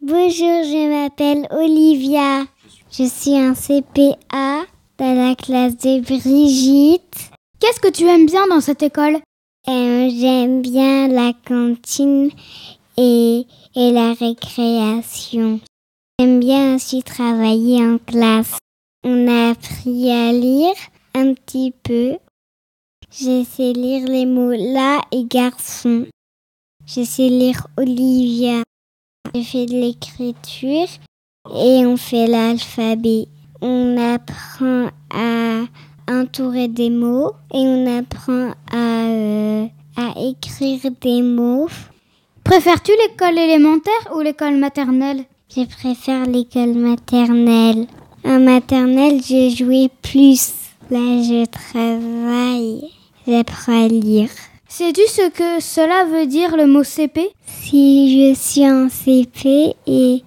Bonjour, je m'appelle Olivia. Je suis en CPA dans la classe de Brigitte. Qu'est-ce que tu aimes bien dans cette école? Euh, J'aime bien la cantine et, et la récréation. J'aime bien aussi travailler en classe. On a appris à lire un petit peu. Je sais lire les mots là et garçon. Je sais lire Olivia. Je fais de l'écriture et on fait l'alphabet. On apprend à entourer des mots et on apprend à, euh, à écrire des mots. Préfères-tu l'école élémentaire ou l'école maternelle? Je préfère l'école maternelle. En maternelle, je jouais plus. Là, je travaille. J'apprends à lire. Sais-tu ce que cela veut dire le mot CP Si je suis en CP et,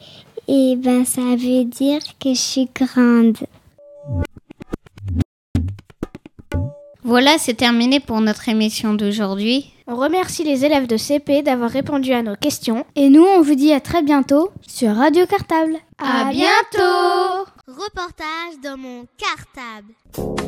et ben ça veut dire que je suis grande. Voilà, c'est terminé pour notre émission d'aujourd'hui. On remercie les élèves de CP d'avoir répondu à nos questions et nous on vous dit à très bientôt sur Radio Cartable. À bientôt Reportage dans mon cartable.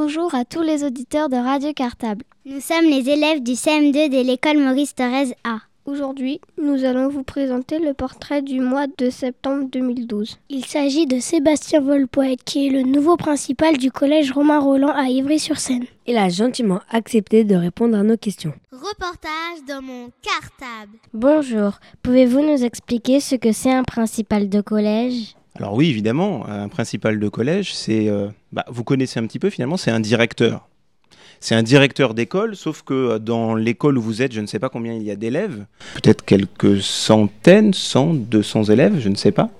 Bonjour à tous les auditeurs de Radio Cartable. Nous sommes les élèves du CM2 de l'école Maurice Thorez A. Aujourd'hui, nous allons vous présenter le portrait du mois de septembre 2012. Il s'agit de Sébastien Volpoète, qui est le nouveau principal du collège Romain Roland à Ivry-sur-Seine. Il a gentiment accepté de répondre à nos questions. Reportage dans mon cartable. Bonjour, pouvez-vous nous expliquer ce que c'est un principal de collège? Alors oui, évidemment, un principal de collège, c'est, euh, bah, vous connaissez un petit peu finalement, c'est un directeur. C'est un directeur d'école, sauf que dans l'école où vous êtes, je ne sais pas combien il y a d'élèves, peut-être quelques centaines, cent, deux cents élèves, je ne sais pas.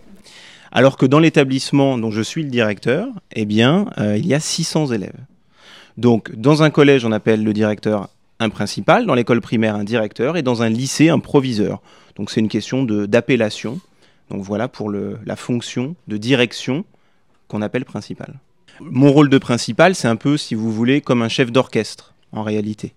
Alors que dans l'établissement dont je suis le directeur, eh bien, euh, il y a 600 élèves. Donc, dans un collège, on appelle le directeur un principal, dans l'école primaire, un directeur, et dans un lycée, un proviseur. Donc, c'est une question d'appellation. Donc, voilà pour la fonction de direction qu'on appelle principal. Mon rôle de principal, c'est un peu, si vous voulez, comme un chef d'orchestre, en réalité.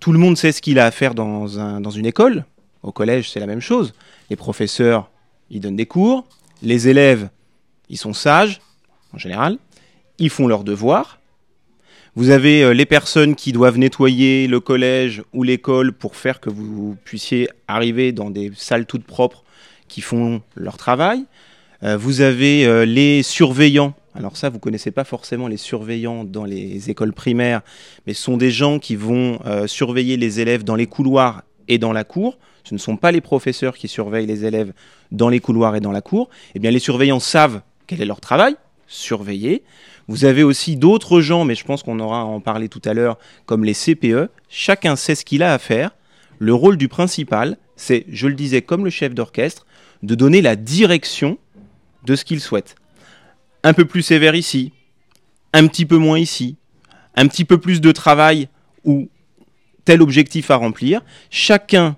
Tout le monde sait ce qu'il a à faire dans, dans une école. Au collège, c'est la même chose. Les professeurs, ils donnent des cours. Les élèves, ils sont sages. en général. Ils font leurs devoirs. Vous avez euh, les personnes qui doivent nettoyer le collège ou l'école pour faire que vous puissiez arriver dans des salles toutes propres qui font leur travail. Euh, vous avez euh, les surveillants. Alors ça, vous connaissez pas forcément les surveillants dans les écoles primaires, mais ce sont des gens qui vont surveiller les élèves dans les couloirs et dans la cour. Ce ne sont pas les professeurs qui surveillent les élèves dans les couloirs et dans la cour. Eh bien, les surveillants savent quel est leur travail, surveiller. Vous avez aussi d'autres gens, mais je pense qu'on aura à en parler tout à l'heure, comme les CPE. Chacun sait ce qu'il a à faire. Le rôle du principal, c'est, je le disais, comme le chef d'orchestre, de donner la direction de ce qu'il souhaite. Un peu plus sévère ici, un petit peu moins ici, un petit peu plus de travail ou tel objectif à remplir. Chacun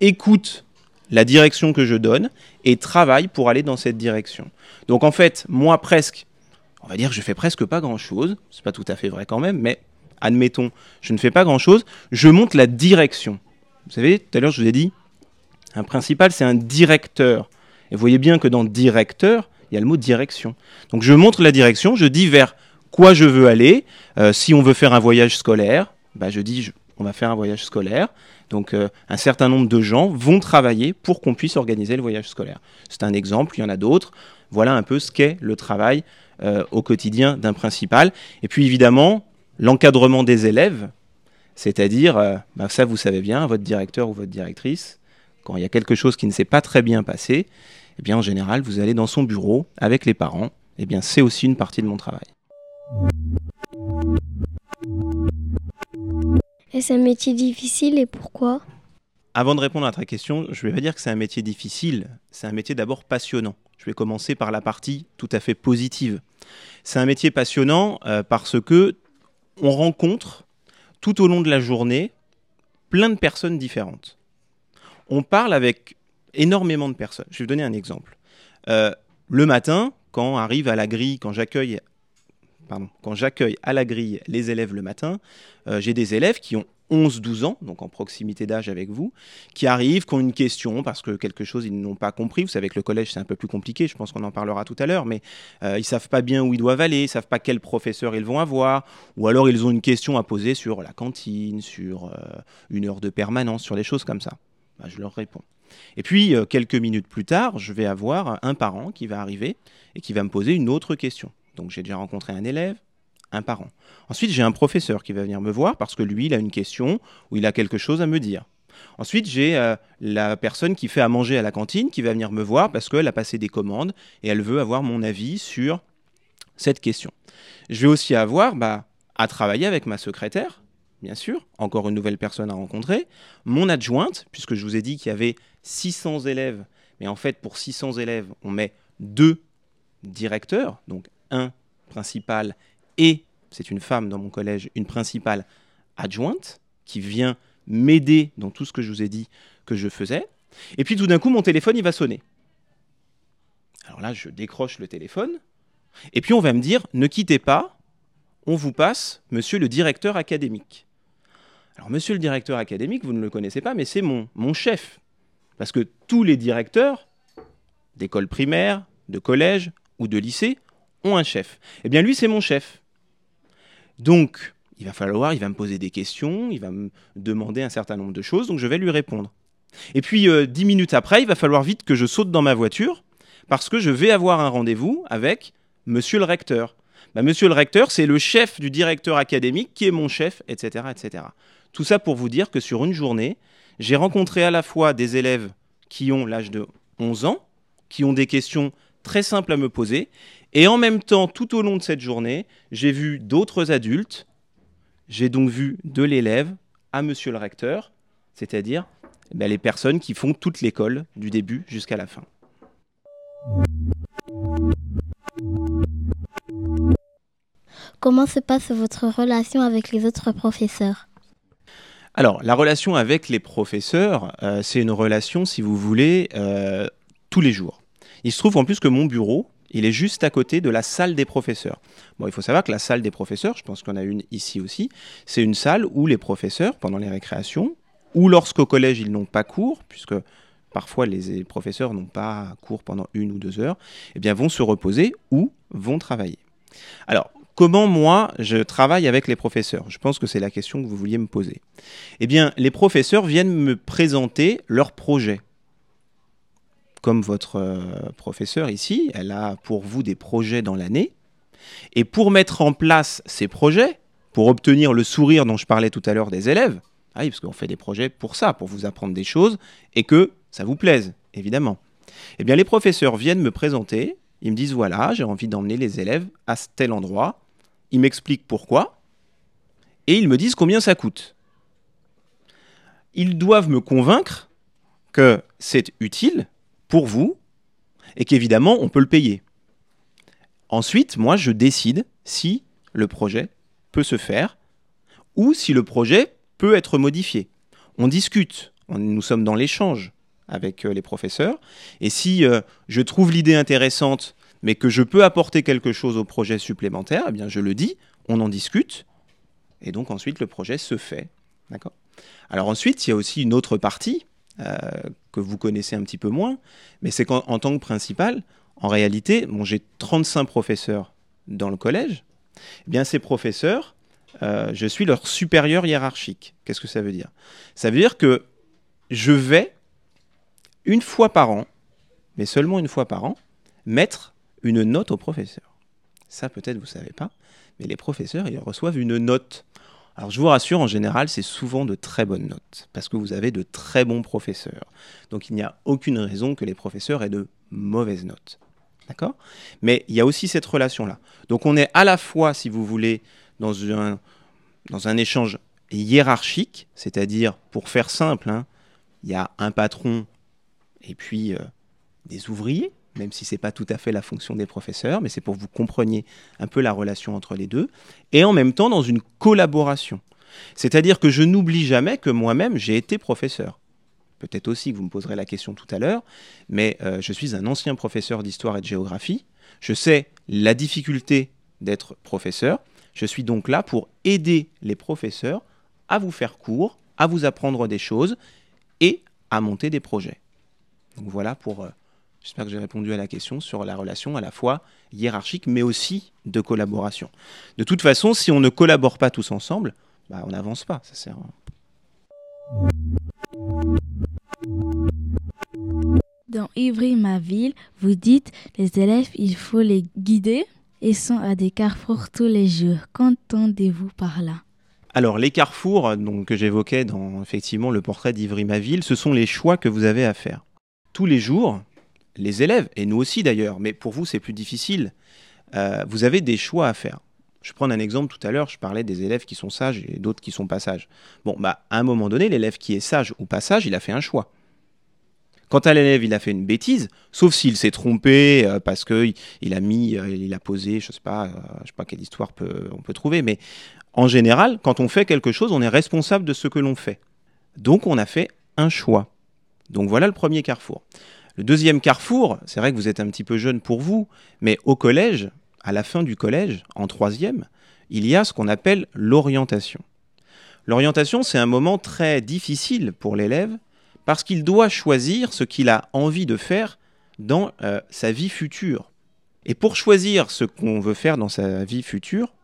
écoute la direction que je donne et travaille pour aller dans cette direction. Donc en fait, moi presque, on va dire que je fais presque pas grand-chose, c'est pas tout à fait vrai quand même, mais admettons, je ne fais pas grand-chose, je monte la direction. Vous savez, tout à l'heure je vous ai dit, un principal c'est un directeur. Et vous voyez bien que dans directeur, il y a le mot direction. Donc je montre la direction, je dis vers quoi je veux aller. Euh, si on veut faire un voyage scolaire, bah, je dis on va faire un voyage scolaire. Donc euh, un certain nombre de gens vont travailler pour qu'on puisse organiser le voyage scolaire. C'est un exemple, il y en a d'autres. Voilà un peu ce qu'est le travail euh, au quotidien d'un principal. Et puis évidemment, l'encadrement des élèves, c'est-à-dire, bah, ça vous savez bien, votre directeur ou votre directrice, quand il y a quelque chose qui ne s'est pas très bien passé, eh bien en général, vous allez dans son bureau avec les parents. Eh bien, c'est aussi une partie de mon travail. Est-ce un métier difficile et pourquoi? Avant de répondre à ta question, je ne vais pas dire que c'est un métier difficile, c'est un métier d'abord passionnant. Je vais commencer par la partie tout à fait positive. C'est un métier passionnant euh, parce que on rencontre tout au long de la journée plein de personnes différentes. On parle avec énormément de personnes. Je vais vous donner un exemple. Euh, le matin, quand arrive à la grille, quand j'accueille quand j'accueille à la grille les élèves le matin, euh, j'ai des élèves qui ont 11-12 ans, donc en proximité d'âge avec vous, qui arrivent, qui ont une question parce que quelque chose ils n'ont pas compris. Vous savez que le collège c'est un peu plus compliqué, je pense qu'on en parlera tout à l'heure, mais euh, ils savent pas bien où ils doivent aller, ils savent pas quel professeur ils vont avoir, ou alors ils ont une question à poser sur la cantine, sur une heure de permanence, sur des choses comme ça. Bah, je leur réponds. Et puis quelques minutes plus tard, je vais avoir un parent qui va arriver et qui va me poser une autre question. Donc j'ai déjà rencontré un élève, un parent. Ensuite, j'ai un professeur qui va venir me voir parce que lui, il a une question ou il a quelque chose à me dire. Ensuite, j'ai euh, la personne qui fait à manger à la cantine qui va venir me voir parce qu'elle a passé des commandes et elle veut avoir mon avis sur cette question. Je vais aussi avoir bah, à travailler avec ma secrétaire, bien sûr, encore une nouvelle personne à rencontrer, mon adjointe, puisque je vous ai dit qu'il y avait 600 élèves, mais en fait, pour 600 élèves, on met deux directeurs, donc un principal et, c'est une femme dans mon collège, une principale adjointe qui vient m'aider dans tout ce que je vous ai dit que je faisais. Et puis tout d'un coup, mon téléphone, il va sonner. Alors là, je décroche le téléphone. Et puis on va me dire, ne quittez pas, on vous passe monsieur le directeur académique. Alors monsieur le directeur académique, vous ne le connaissez pas, mais c'est mon, chef. Parce que tous les directeurs d'école primaire, de collège ou de lycée ont un chef. Eh bien, lui, c'est mon chef. Donc, il va falloir, il va me poser des questions, il va me demander un certain nombre de choses, donc je vais lui répondre. Et puis, euh, dix minutes après, il va falloir vite que je saute dans ma voiture, parce que je vais avoir un rendez-vous avec monsieur le recteur. Bah, monsieur le recteur, c'est le chef du directeur académique qui est mon chef, etc., etc. Tout ça pour vous dire que sur une journée, j'ai rencontré à la fois des élèves qui ont l'âge de 11 ans, qui ont des questions très simples à me poser, et en même temps, tout au long de cette journée, j'ai vu d'autres adultes. J'ai donc vu de l'élève à monsieur le recteur, c'est-à-dire ben, les personnes qui font toute l'école du début jusqu'à la fin. Comment se passe votre relation avec les autres professeurs? Alors, la relation avec les professeurs, euh, c'est une relation, si vous voulez, euh, tous les jours. Il se trouve en plus que mon bureau, il est juste à côté de la salle des professeurs. Bon, il faut savoir que la salle des professeurs, je pense qu'on a une ici aussi, c'est une salle où les professeurs, pendant les récréations, ou lorsqu'au collège ils n'ont pas cours, puisque parfois les professeurs n'ont pas cours pendant une ou deux heures, eh bien vont se reposer ou vont travailler. Alors, comment moi je travaille avec les professeurs? Je pense que c'est la question que vous vouliez me poser. Eh bien, les professeurs viennent me présenter leurs projets. Comme votre euh, professeur ici, elle a pour vous des projets dans l'année. Et pour mettre en place ces projets, pour obtenir le sourire dont je parlais tout à l'heure des élèves, ah parce qu'on fait des projets pour ça, pour vous apprendre des choses et que ça vous plaise, évidemment. Eh bien, les professeurs viennent me présenter, ils me disent voilà, j'ai envie d'emmener les élèves à tel endroit, ils m'expliquent pourquoi, et ils me disent combien ça coûte. Ils doivent me convaincre que c'est utile pour vous et qu'évidemment on peut le payer. Ensuite, moi, je décide si le projet peut se faire ou si le projet peut être modifié. On discute, nous sommes dans l'échange avec euh, les professeurs, et si euh, je trouve l'idée intéressante, mais que je peux apporter quelque chose au projet supplémentaire, eh bien je le dis, on en discute, et donc ensuite le projet se fait. D'accord? Alors ensuite, il y a aussi une autre partie euh, que vous connaissez un petit peu moins, mais c'est qu'en tant que principal, en réalité, bon, j'ai 35 professeurs dans le collège, eh bien ces professeurs, euh, je suis leur supérieur hiérarchique. Qu'est-ce que ça veut dire? Ça veut dire que je vais, une fois par an, mais seulement une fois par an, mettre une note au professeur. Ça, peut-être, vous ne savez pas, mais les professeurs, ils reçoivent une note. Alors, je vous rassure, en général, c'est souvent de très bonnes notes, parce que vous avez de très bons professeurs. Donc, il n'y a aucune raison que les professeurs aient de mauvaises notes. D'accord? Mais il y a aussi cette relation-là. Donc, on est à la fois, si vous voulez, dans un, dans un échange hiérarchique, c'est-à-dire, pour faire simple, hein, il y a un patron et puis euh, des ouvriers, même si ce n'est pas tout à fait la fonction des professeurs, mais c'est pour que vous compreniez un peu la relation entre les deux, et en même temps dans une collaboration. C'est-à-dire que je n'oublie jamais que moi-même, j'ai été professeur. Peut-être aussi que vous me poserez la question tout à l'heure, mais euh, je suis un ancien professeur d'histoire et de géographie. Je sais la difficulté d'être professeur, je suis donc là pour aider les professeurs à vous faire cours, à vous apprendre des choses et à monter des projets. Donc voilà pour, euh, j'espère que j'ai répondu à la question sur la relation à la fois hiérarchique mais aussi de collaboration. De toute façon, si on ne collabore pas tous ensemble, bah, on n'avance pas, ça sert. Dans Ivry, ma ville, vous dites les élèves, il faut les guider et sont à des carrefours tous les jours. Qu'entendez-vous par là? Alors, les carrefours donc, que j'évoquais dans effectivement le portrait d'Ivry-ma-ville, ce sont les choix que vous avez à faire. Tous les jours, les élèves, et nous aussi d'ailleurs, mais pour vous c'est plus difficile, euh, vous avez des choix à faire. Je prends un exemple tout à l'heure, je parlais des élèves qui sont sages et d'autres qui sont pas sages. Bon, bah, à un moment donné, l'élève qui est sage ou pas sage, il a fait un choix. Quand à l'élève, il a fait une bêtise, sauf s'il s'est trompé euh, parce que il a mis, euh, il a posé, je sais pas, euh, je sais pas quelle histoire on peut trouver, mais en général, quand on fait quelque chose, on est responsable de ce que l'on fait. Donc, on a fait un choix. Donc voilà le premier carrefour. Deuxième carrefour, c'est vrai que vous êtes un petit peu jeune pour vous, mais au collège, à la fin du collège, en troisième, il y a ce qu'on appelle l'orientation. L'orientation, c'est un moment très difficile pour l'élève parce qu'il doit choisir ce qu'il a envie de faire dans euh, sa vie future. Et pour choisir ce qu'on veut faire dans sa vie future,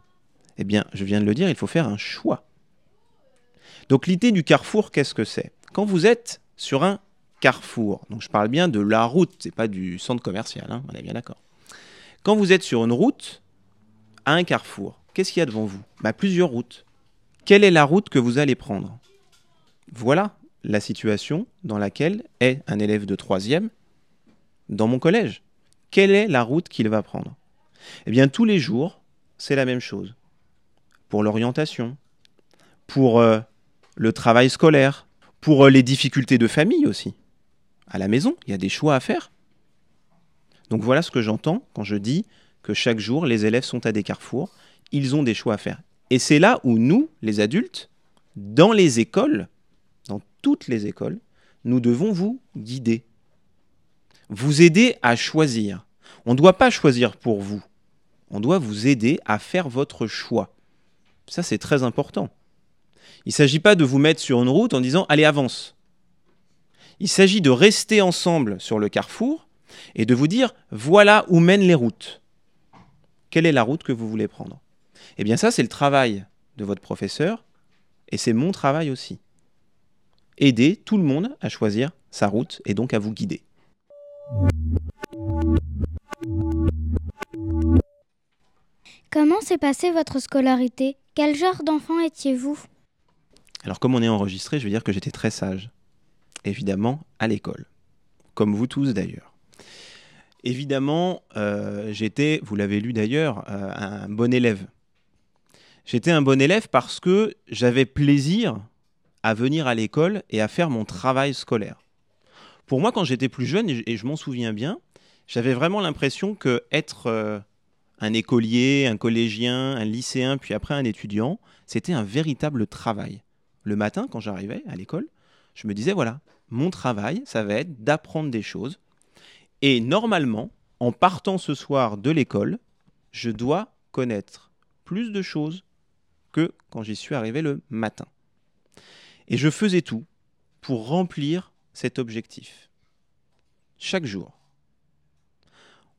eh bien, je viens de le dire, il faut faire un choix. Donc l'idée du carrefour, qu'est-ce que c'est? Quand vous êtes sur un carrefour, donc je parle bien de la route, c'est pas du centre commercial, hein, on est bien d'accord. Quand vous êtes sur une route, à un carrefour, qu'est-ce qu'il y a devant vous? Bah, Plusieurs routes. Quelle est la route que vous allez prendre? Voilà la situation dans laquelle est un élève de troisième dans mon collège. Quelle est la route qu'il va prendre? Eh bien, tous les jours, c'est la même chose. Pour l'orientation, pour euh, le travail scolaire, pour euh, les difficultés de famille aussi. À la maison, il y a des choix à faire. Donc voilà ce que j'entends quand je dis que chaque jour, les élèves sont à des carrefours, ils ont des choix à faire. Et c'est là où nous, les adultes, dans les écoles, toutes les écoles, nous devons vous guider, vous aider à choisir. On ne doit pas choisir pour vous, on doit vous aider à faire votre choix. Ça, c'est très important. Il ne s'agit pas de vous mettre sur une route en disant allez, avance. Il s'agit de rester ensemble sur le carrefour et de vous dire voilà où mènent les routes. Quelle est la route que vous voulez prendre? Eh bien ça, c'est le travail de votre professeur et c'est mon travail aussi. Aider tout le monde à choisir sa route et donc à vous guider. Comment s'est passée votre scolarité? Quel genre d'enfant étiez-vous? Alors comme on est enregistré, je veux dire que j'étais très sage. Évidemment, à l'école. Comme vous tous d'ailleurs. Évidemment, euh, j'étais, vous l'avez lu d'ailleurs, euh, un bon élève. J'étais un bon élève parce que j'avais plaisir à venir à l'école et à faire mon travail scolaire. Pour moi, quand j'étais plus jeune, et je m'en souviens bien, j'avais vraiment l'impression que être euh, un écolier, un collégien, un lycéen, puis après un étudiant, c'était un véritable travail. Le matin, quand j'arrivais à l'école, je me disais, voilà, mon travail, ça va être d'apprendre des choses. Et normalement, en partant ce soir de l'école, je dois connaître plus de choses que quand j'y suis arrivé le matin. Et je faisais tout pour remplir cet objectif. Chaque jour.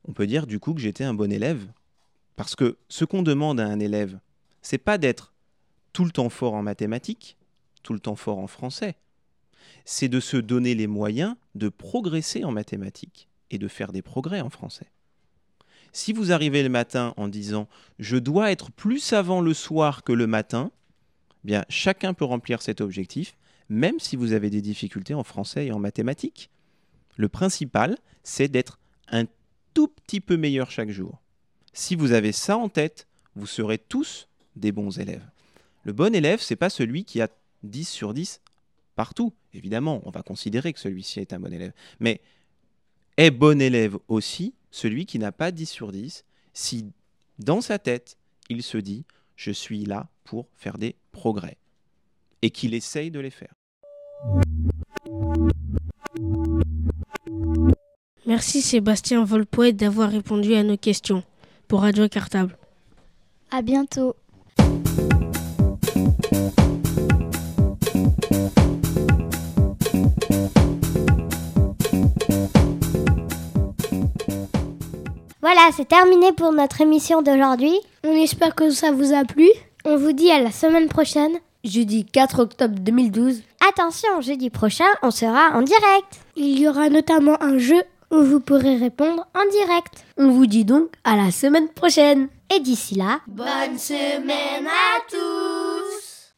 On peut dire du coup que j'étais un bon élève, parce que ce qu'on demande à un élève, c'est pas d'être tout le temps fort en mathématiques, tout le temps fort en français. C'est de se donner les moyens de progresser en mathématiques et de faire des progrès en français. Si vous arrivez le matin en disant je dois être plus savant le soir que le matin, eh bien chacun peut remplir cet objectif, même si vous avez des difficultés en français et en mathématiques. Le principal, c'est d'être un tout petit peu meilleur chaque jour. Si vous avez ça en tête, vous serez tous des bons élèves. Le bon élève, c'est pas celui qui a 10 sur 10 partout. Évidemment, on va considérer que celui-ci est un bon élève. Mais est bon élève aussi celui qui n'a pas 10 sur 10 si dans sa tête, il se dit je suis là pour faire des progrès et qu'il essaye de les faire. Merci Sébastien Volpoet d'avoir répondu à nos questions pour Radio Cartable. À bientôt. Voilà, c'est terminé pour notre émission d'aujourd'hui. On espère que ça vous a plu. On vous dit à la semaine prochaine. Jeudi 4 octobre 2012. Attention, jeudi prochain, on sera en direct. Il y aura notamment un jeu où vous pourrez répondre en direct. On vous dit donc à la semaine prochaine. Et d'ici là, bonne semaine à tous